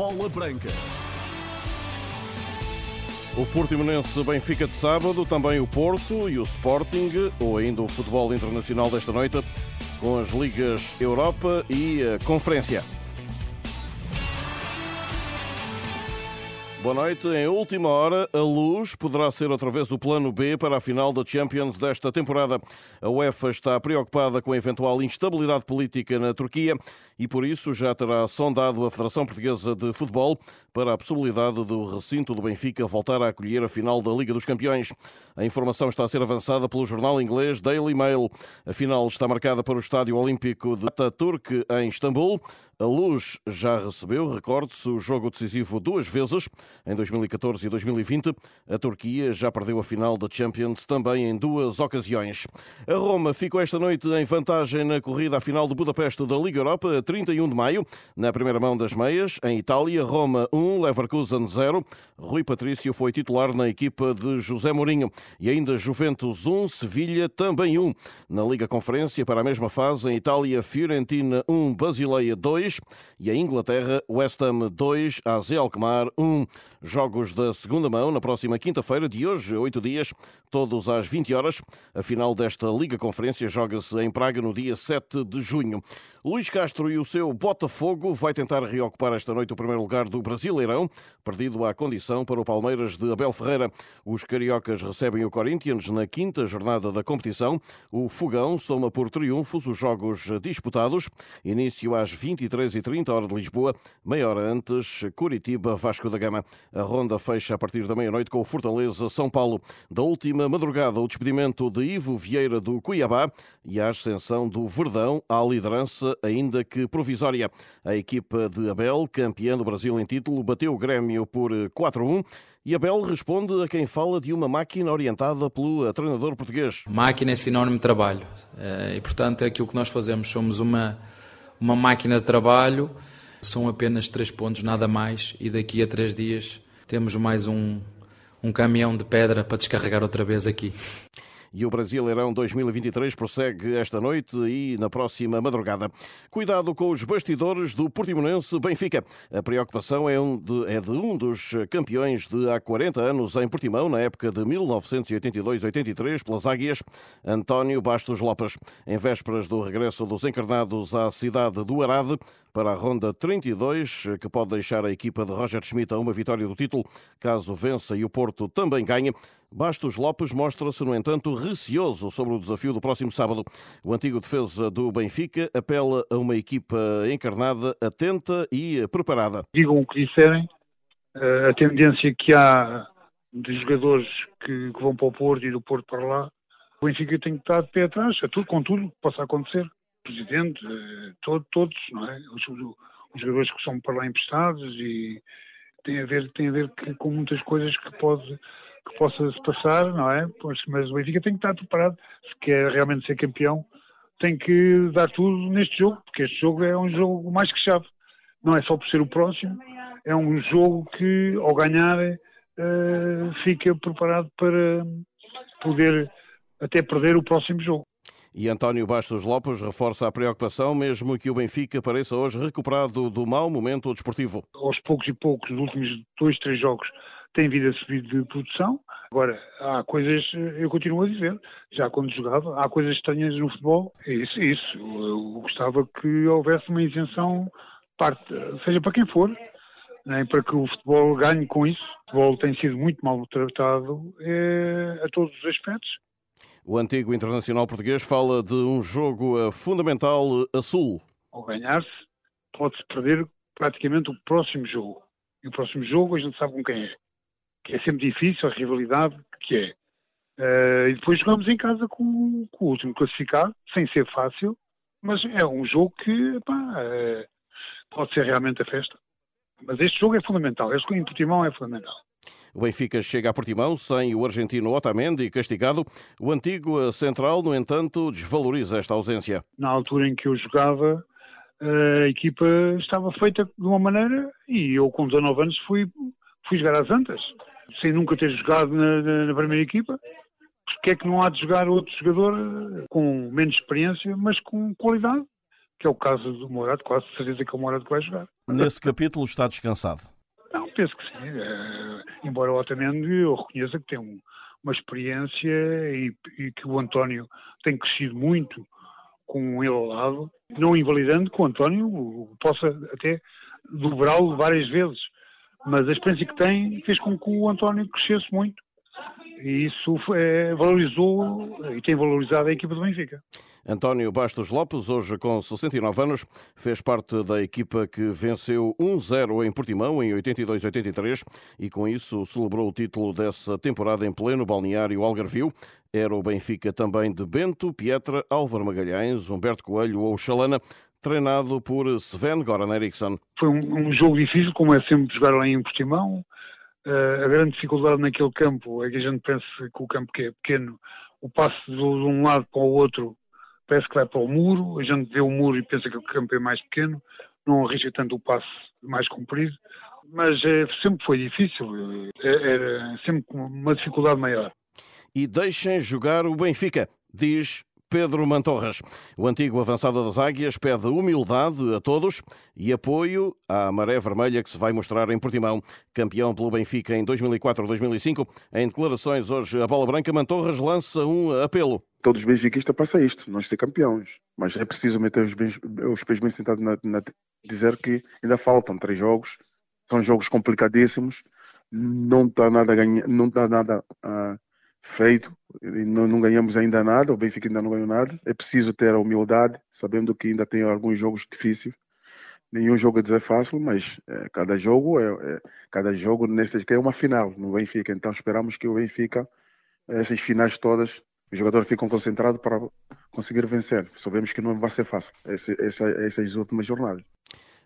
Bola Branca. O Benfica de sábado, também o Porto e o Sporting, ou ainda o futebol internacional desta noite, com as ligas Europa e a Conferência. Boa noite. Em última hora, a luz poderá ser outra vez o plano B para a final da Champions desta temporada. A UEFA está preocupada com a eventual instabilidade política na Turquia e, por isso, já terá sondado a Federação Portuguesa de Futebol para a possibilidade do recinto do Benfica voltar a acolher a final da Liga dos Campeões. A informação está a ser avançada pelo jornal inglês Daily Mail. A final está marcada para o Estádio Olímpico de Ataturk, em Istambul. A Luz já recebeu, recorde-se, o jogo decisivo duas vezes, em 2014 e 2020. A Turquia já perdeu a final da Champions também em duas ocasiões. A Roma ficou esta noite em vantagem na corrida à final de Budapeste da Liga Europa, 31 de maio, na primeira mão das meias. Em Itália, Roma 1, Leverkusen 0. Rui Patrício foi titular na equipa de José Mourinho. E ainda Juventus 1, Sevilha também 1. Na Liga Conferência, para a mesma fase, em Itália, Fiorentina 1, Basileia 2 e a Inglaterra, West Ham 2, AZ Alkmaar 1. Jogos da segunda mão na próxima quinta-feira de hoje, oito dias, todos às 20 horas. A final desta Liga Conferência joga-se em Praga no dia 7 de junho. Luís Castro e o seu Botafogo vai tentar reocupar esta noite o primeiro lugar do Brasileirão, perdido à condição para o Palmeiras de Abel Ferreira. Os cariocas recebem o Corinthians na quinta jornada da competição. O Fogão soma por triunfos os jogos disputados. Início às 23h30, hora de Lisboa, meia hora antes, Curitiba, Vasco da Gama. A ronda fecha a partir da meia-noite com o Fortaleza São Paulo. Da última madrugada, o despedimento de Ivo Vieira do Cuiabá e a ascensão do Verdão à liderança, ainda que provisória. A equipa de Abel, campeã do Brasil em título, bateu o Grêmio por 4-1 e Abel responde a quem fala de uma máquina orientada pelo treinador português. Máquina é sinónimo de trabalho eh, e, portanto, é aquilo que nós fazemos. Somos uma, uma máquina de trabalho são apenas três pontos, nada mais, e daqui a três dias temos mais um, um caminhão de pedra para descarregar outra vez aqui. E o Brasileirão 2023 prossegue esta noite e na próxima madrugada. Cuidado com os bastidores do Portimonense Benfica. A preocupação é, um de, é de um dos campeões de há 40 anos em Portimão, na época de 1982-83, pelas Águias, António Bastos Lopes. Em vésperas do regresso dos encarnados à cidade do Arade, para a ronda 32, que pode deixar a equipa de Roger Schmidt a uma vitória do título, caso vença e o Porto também ganhe. Bastos Lopes mostra-se, no entanto, receoso sobre o desafio do próximo sábado. O antigo defesa do Benfica apela a uma equipa encarnada, atenta e preparada. Digam o que disserem, eh, a tendência que há de jogadores que, vão para o Porto e do Porto para lá, o Benfica tem que estar de pé atrás, a tudo, com tudo que possa acontecer. Presidente, eh, todo, todos, não é? Os, os, jogadores que são para lá emprestados e tem a ver, tem a ver que, com muitas coisas que pode que possa se passar, não é? Mas o Benfica tem que estar preparado, se quer realmente ser campeão, tem que dar tudo neste jogo, porque este jogo é um jogo mais que chave. Não é só por ser o próximo, é um jogo que, ao ganhar, uh, fica preparado para poder até perder o próximo jogo. E António Bastos Lopes reforça a preocupação, mesmo que o Benfica pareça hoje recuperado do mau momento desportivo. Aos poucos e poucos, nos últimos dois, três jogos, tem vindo a subir de produção. Agora, há coisas, eu continuo a dizer, já quando jogava, há coisas estranhas no futebol, é isso, é isso. Eu gostava que houvesse uma isenção, parte, seja para quem for, né, para que o futebol ganhe com isso. O futebol tem sido muito mal tratado é, a todos os aspectos. O antigo internacional português fala de um jogo eh, fundamental a sul. Ao ganhar-se, pode-se perder praticamente o próximo jogo. E o próximo jogo a gente sabe com quem é que é sempre difícil, a rivalidade que é. Uh, e depois jogamos em casa com, com, o último classificado, sem ser fácil, mas é um jogo que pá, uh, pode ser realmente a festa. Mas este jogo é fundamental, este em Portimão é fundamental. O Benfica chega a Portimão sem o argentino Otamendi castigado. O antigo central, no entanto, desvaloriza esta ausência. Na altura em que eu jogava, a equipa estava feita de uma maneira e eu com 19 anos fui, fui jogar às Antas sem nunca ter jogado na, na, primeira equipa, porque é que não há de jogar outro jogador com menos experiência, mas com qualidade, que é o caso do Morato, quase certeza que é o Morato que vai jogar. Nesse capítulo está descansado? Não, penso que sim. É, embora o Otamendi eu reconheça que tem um, uma experiência e, e, que o António tem crescido muito com ele ao lado, não invalidando que o António possa até dobrá-lo várias vezes. Mas a experiência que tem fez com que o António crescesse muito e isso é, valorizou e tem valorizado a equipa do Benfica. António Bastos Lopes, hoje com 69 anos, fez parte da equipa que venceu 1-0 em Portimão em 82-83 e com isso celebrou o título dessa temporada em pleno balneário Algarvio. Era o Benfica também de Bento, Pietra, Álvaro Magalhães, Humberto Coelho ou Chalana, treinado por Sven Goran Eriksson. Foi um, um jogo difícil, como é sempre jogar lá em Portimão. Uh, a grande dificuldade naquele campo é que a gente pensa que o campo que é pequeno, o passo de, um lado para o outro parece que vai para o muro, a gente vê o muro e pensa que o campo é mais pequeno, não arrisca tanto o passo mais comprido, mas é, sempre foi difícil, é, era sempre uma dificuldade maior. E deixem jogar o Benfica, diz Pedro Mantorras. O antigo avançado das Águias pede humildade a todos e apoio à maré vermelha que se vai mostrar em Portimão. Campeão pelo Benfica em 2004-2005. Em declarações hoje, a Bola Branca Mantorras lança um apelo. Todos os benfiquistas passam isto, nós ser campeões. Mas é preciso meter os, bens, os pés bem sentados na, na, dizer que ainda faltam três jogos. São jogos complicadíssimos. Não está nada a ganhar, não está nada a feito, não, não, ganhamos ainda nada, o Benfica ainda não ganhou nada. É preciso ter a humildade, sabendo que ainda tem alguns jogos difíceis. Nenhum jogo é fácil, mas é, cada jogo é, é, cada jogo neste que é uma final no Benfica. Então esperamos que o Benfica essas finais todas os jogadores ficam concentrados para conseguir vencer. Sabemos que não vai ser fácil essa, essas últimas jornadas.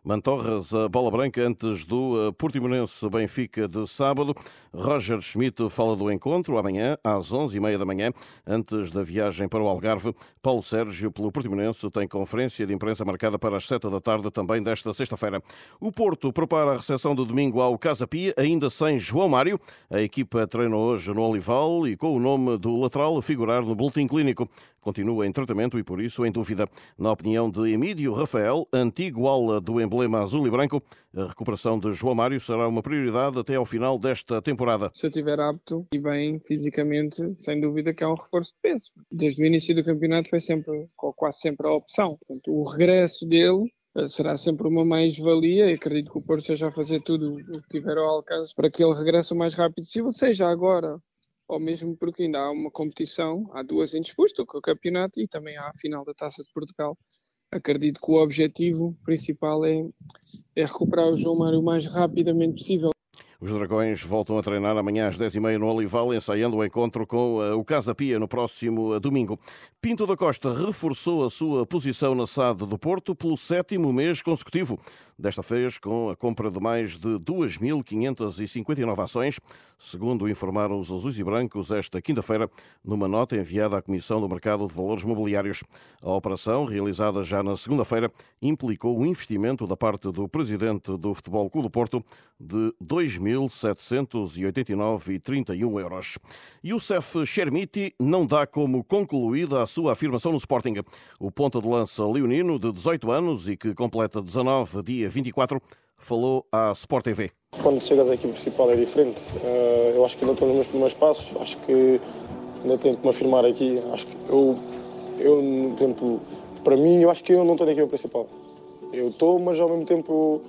Mantorras, a bola branca antes do eh, Portimonense Benfica de sábado. Roger Schmidt fala do encontro amanhã às 11h30 da manhã, antes da viagem para o Algarve. Paulo Sérgio, pelo Portimonense, tem conferência de imprensa marcada para as 7 da tarde também desta sexta-feira. O Porto prepara a recepção de domingo ao Casa Pia, ainda sem João Mário. A equipa treina hoje no Olival e com o nome do lateral a figurar no boletim clínico. Continua em tratamento e por isso em dúvida. Na opinião de Emílio Rafael, antigo ala do emblema emblema azul e branco. A recuperação de João Mário será uma prioridade até ao final desta temporada. Se eu estiver apto e bem fisicamente, sem dúvida que é um reforço de peso. Desde o início do campeonato foi sempre, quase sempre a opção. Portanto, o regresso dele eh, será sempre uma mais-valia e acredito que o Porto seja a fazer tudo o que tiver ao alcance para que ele regresse o mais rápido possível, seja agora ou mesmo porque ainda há uma competição, há duas em disputa, o campeonato e também há a final da Taça de Portugal, acredito que o objetivo principal é, é recuperar o João Mário o mais rapidamente possível. Os Dragões voltam a treinar amanhã às 10h30 no Olival, ensaiando o encontro com eh, o Casa Pia no próximo eh, domingo. Pinto da Costa reforçou a sua posição na SAD do Porto pelo sétimo mês consecutivo. Desta vez com a compra de mais de 2.559 ações, segundo informaram os azuis e brancos esta quinta-feira, numa nota enviada à Comissão do Mercado de Valores Mobiliários. A operação, realizada já na segunda-feira, implicou um investimento da parte do presidente do Futebol Clube do Porto de 2.000 1.789,31 euros. Youssef Chermiti não dá como concluída a sua afirmação no Sporting. O ponta de lança leonino, de 18 anos e que completa 19 dia 24, falou à Sport TV. Quando chega da equipe principal é diferente. Eh, eu acho que ainda estou nos meus primeiros passos, acho que ainda tenho que me afirmar aqui. Acho que eu, eu no tempo, para mim, eu acho que eu não estou na equipe principal. Eu estou, mas ao mesmo tempo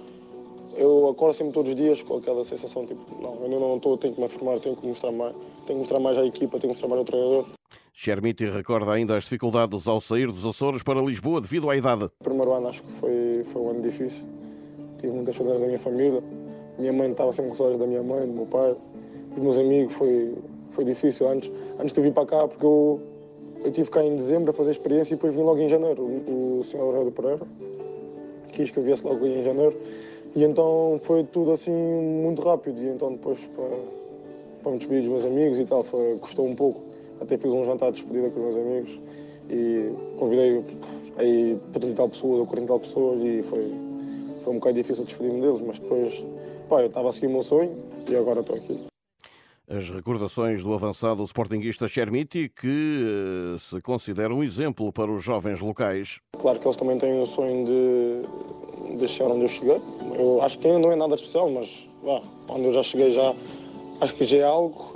eu acordo sempre todos os dias com aquela sensação tipo, não, eu não estou, tenho que me afirmar, tenho que mostrar mais, tenho que mostrar mais à equipa, tenho que mostrar mais ao treinador. Chermiti recorda ainda as dificuldades ao sair dos Açores para Lisboa devido à idade. O primeiro ano acho que foi, foi um ano difícil. Tive muitas saudades da minha família. Minha mãe estava sempre com saudades da minha mãe, do meu pai. Os meus amigos foi, foi difícil antes, antes de eu vir para cá, porque eu, eu tive cá em dezembro a fazer experiência e depois vim logo em janeiro. O, o senhor Aurélio Pereira quis que eu viesse logo em janeiro e então foi tudo assim muito rápido. E então depois para, para me despedir dos meus amigos e tal, foi, custou um pouco. Até fiz um jantar de despedida com os meus amigos e convidei aí 30 e tal pessoas ou 40 e tal pessoas e foi, foi um bocado difícil despedir-me deles, mas depois pá, eu estava a seguir o meu sonho e agora estou aqui. as recordações do avançado sportinguista Chermiti, que eh, se considera um exemplo para os jovens locais. Claro que eles também têm o sonho de, de chegar onde eu cheguei. Eu acho que ainda não é nada especial, mas ah, onde eu já cheguei já acho que já é algo.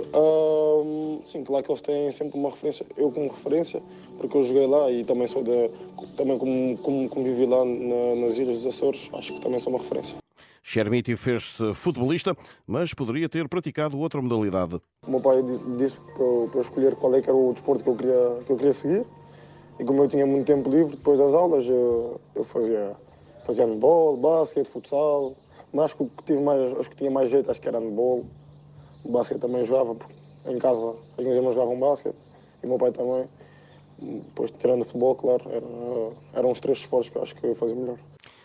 Sim, claro que eles têm sempre uma referência, eu como referência, porque eu joguei lá e também sou de, também como, como, como vivi lá na, nas Ilhas dos Açores, acho que também sou uma referência. Chermiti fez-se futebolista, mas poderia ter praticado outra modalidade. O meu pai disse para eu, para eu escolher qual é que era o desporto que eu queria, que eu queria seguir. E como eu tinha muito tempo livre depois das aulas, eu, eu fazia, fazia handball, basquete, futsal. Mas acho que, que tive mais, acho que tinha mais jeito, acho que era handball. O basquete também jogava, em casa as minhas irmãs jogavam basquete e o meu pai também. Depois, tirando futebol, claro, era, eram os três esportes que eu acho que eu fazia melhor.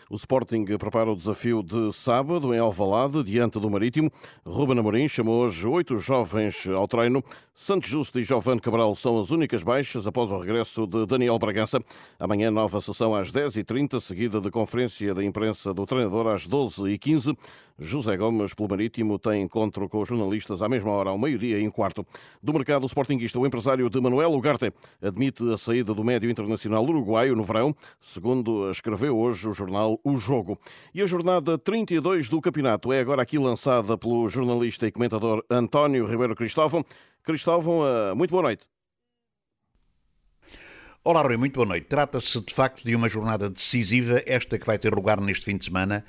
O Sporting prepara o desafio de sábado em Alvalade, diante do Marítimo. Ruben Amorim chamou hoje oito jovens ao treino. Santos Justo e Giovanni Cabral são as únicas baixas após o regresso de Daniel Bragança. Amanhã, nova sessão às 10h30, seguida de conferência da imprensa do treinador às 12h15. José Gomes, pelo Marítimo, tem encontro com os jornalistas à mesma hora, ao meio-dia e um quarto. Do mercado sportinguista, o empresário de Manuel Ugarte admite a saída do médio internacional uruguaio no verão, segundo escreveu hoje o jornal o jogo. E a jornada 32 do campeonato é agora aqui lançada pelo jornalista e comentador António Ribeiro Cristóvão. Cristóvão, eh, muito boa noite. Olá, Rui, muito boa noite. Trata-se de facto de uma jornada decisiva, esta que vai ter lugar neste fim de semana.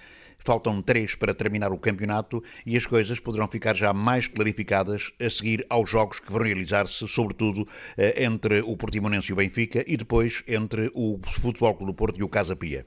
Faltam três para terminar o campeonato e as coisas poderão ficar já mais clarificadas a seguir aos jogos que vão realizar-se, sobretudo eh, entre o Portimonense e o Benfica e depois entre o Futebol Clube do Porto e o Casa Pia.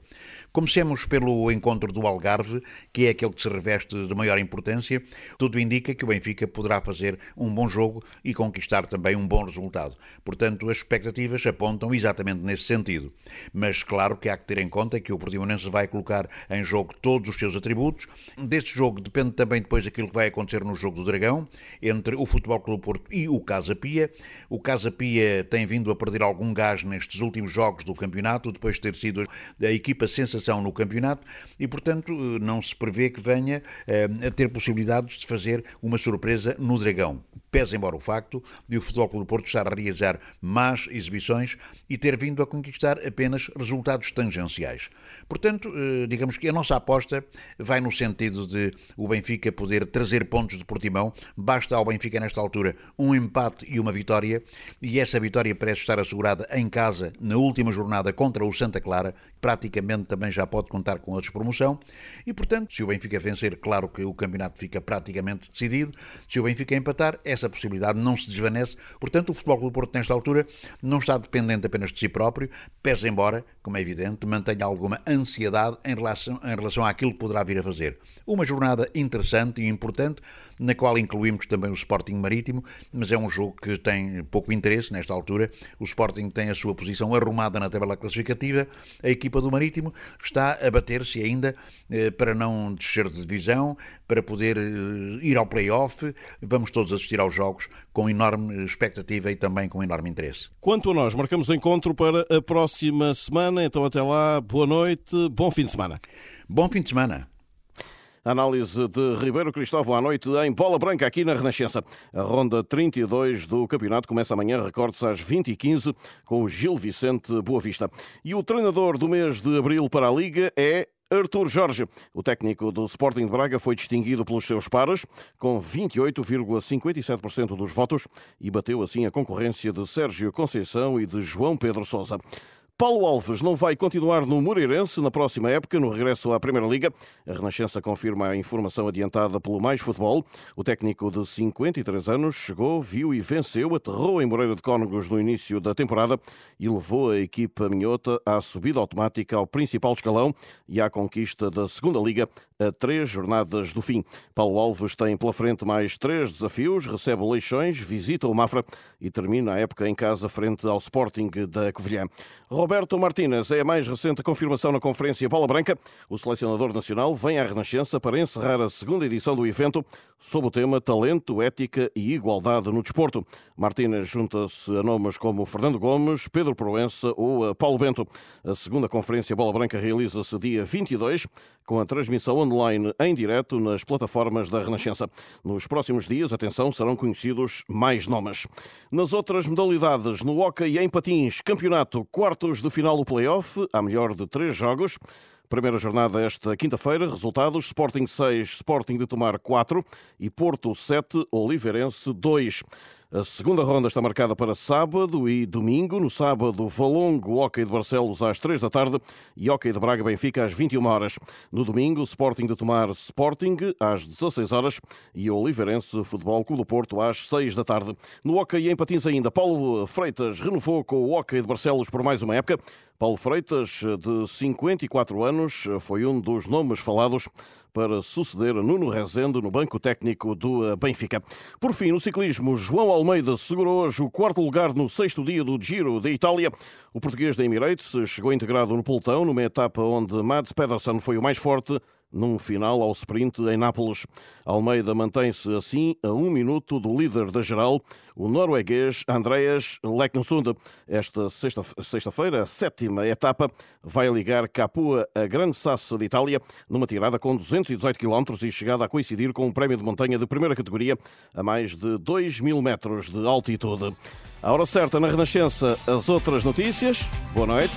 Comecemos pelo encontro do Algarve, que é aquele que se reveste de maior importância. Tudo indica que o Benfica poderá fazer um bom jogo e conquistar também um bom resultado. Portanto, as expectativas apontam exatamente nesse sentido. Mas claro que há que ter em conta que o Portimonense vai colocar em jogo todos os seus atributos. Deste jogo depende também depois aquilo que vai acontecer no jogo do Dragão, entre o Futebol Clube Porto e o Casa Pia. O Casa Pia tem vindo a perder algum gás nestes últimos jogos do campeonato, depois de ter sido a equipa sensacional no campeonato e, portanto, não se prevê que venha eh, a ter possibilidades de fazer uma surpresa no Dragão. Pese embora o facto de o Futebol Clube do Porto estar a realizar más exibições e ter vindo a conquistar apenas resultados tangenciais. Portanto, eh, digamos que a nossa aposta vai no sentido de o Benfica poder trazer pontos de Portimão. Basta ao Benfica, nesta altura, um empate e uma vitória, e essa vitória parece estar assegurada em casa na última jornada contra o Santa Clara, praticamente também já pode contar com a despromoção. E, portanto, se o Benfica vencer, claro que o campeonato fica praticamente decidido. Se o Benfica empatar, essa possibilidade não se desvanece. Portanto, o Futebol Clube do Porto, nesta altura, não está dependente apenas de si próprio, pese embora, como é evidente, mantenha alguma ansiedade em relação, em relação àquilo que poderá vir a fazer. Uma jornada interessante e importante, na qual incluímos também o Sporting Marítimo, mas é um jogo que tem pouco interesse nesta altura. O Sporting tem a sua posição arrumada na tabela classificativa, a equipa do Marítimo está a bater-se ainda eh, para não descer de divisão, para poder eh, ir ao play-off. Vamos todos assistir aos jogos com enorme expectativa e também com enorme interesse. Quanto a nós, marcamos encontro para a próxima semana, então até lá, boa noite, bom fim de semana. Bom fim de semana. Análise de Ribeiro Cristóvão à noite em Bola Branca, aqui na Renascença. A ronda 32 do campeonato começa amanhã, recorde-se às 20h15, com o Gil Vicente Boa Vista. E o treinador do mês de abril para a Liga é Artur Jorge. O técnico do Sporting de Braga foi distinguido pelos seus pares, com 28,57% dos votos, e bateu assim a concorrência de Sérgio Conceição e de João Pedro Sousa. Paulo Alves não vai continuar no Moreirense na próxima época, no regresso à Primeira Liga. A Renascença confirma a informação adiantada pelo Mais Futebol. O técnico de 53 anos chegou, viu e venceu, aterrou em Moreira de Cónegos no início da temporada e levou a equipa minhota à subida automática ao principal escalão e à conquista da Segunda Liga a três jornadas do fim. Paulo Alves tem pela frente mais três desafios, recebe o Leixões, visita o Mafra e termina a época em casa frente ao Sporting da Covilhã. Martínez é a mais recente confirmação na Conferência Bola Branca. O selecionador nacional vem à Renascença para encerrar a segunda edição do evento sob o tema Talento, Ética e Igualdade no Desporto. Martínez junta-se a nomes como Fernando Gomes, Pedro Proença ou Paulo Bento. A segunda Conferência Bola Branca realiza-se dia 22, com a transmissão online em direto nas plataformas da Renascença. Nos próximos dias, atenção, serão conhecidos mais nomes. Nas outras modalidades, no hockey em patins, campeonato, quartos de final do play-off, há melhor de três jogos. Primeira jornada esta quinta-feira, resultados: Sporting 6, Sporting de Tomar 4 e Porto 7, Oliveirense 2. A segunda ronda está marcada para sábado e domingo. No sábado, Valongo, Hockey de Barcelos às 3 da tarde e Hockey de Braga Benfica às 21 horas. No domingo, Sporting de Tomar Sporting às 16 horas e Oliveirense Futebol Clube do Porto às 6 da tarde. No Hockey em Patins ainda, Paulo Freitas renovou com o Hockey de Barcelos por mais uma época. Paulo Freitas, de 54 anos, foi um dos nomes falados para suceder Nuno Rezende no banco técnico do Benfica. Por fim, no ciclismo, João Almeida segurou hoje o quarto lugar no sexto dia do Giro da Itália. O português da Emirates chegou integrado no pelotão numa etapa onde Mads Pedersen foi o mais forte num final ao sprint em Nápoles. Almeida mantém-se assim a um minuto do líder da geral, o norueguês Andreas Leknessund. Esta sexta-feira, a sétima etapa, vai ligar Capua a Grande Sasso de Itália, numa tirada com 218 km e chegada a coincidir com um prémio de montanha de primeira categoria a mais de 2 mil metros de altitude. A hora certa na Renascença, as outras notícias. Boa noite.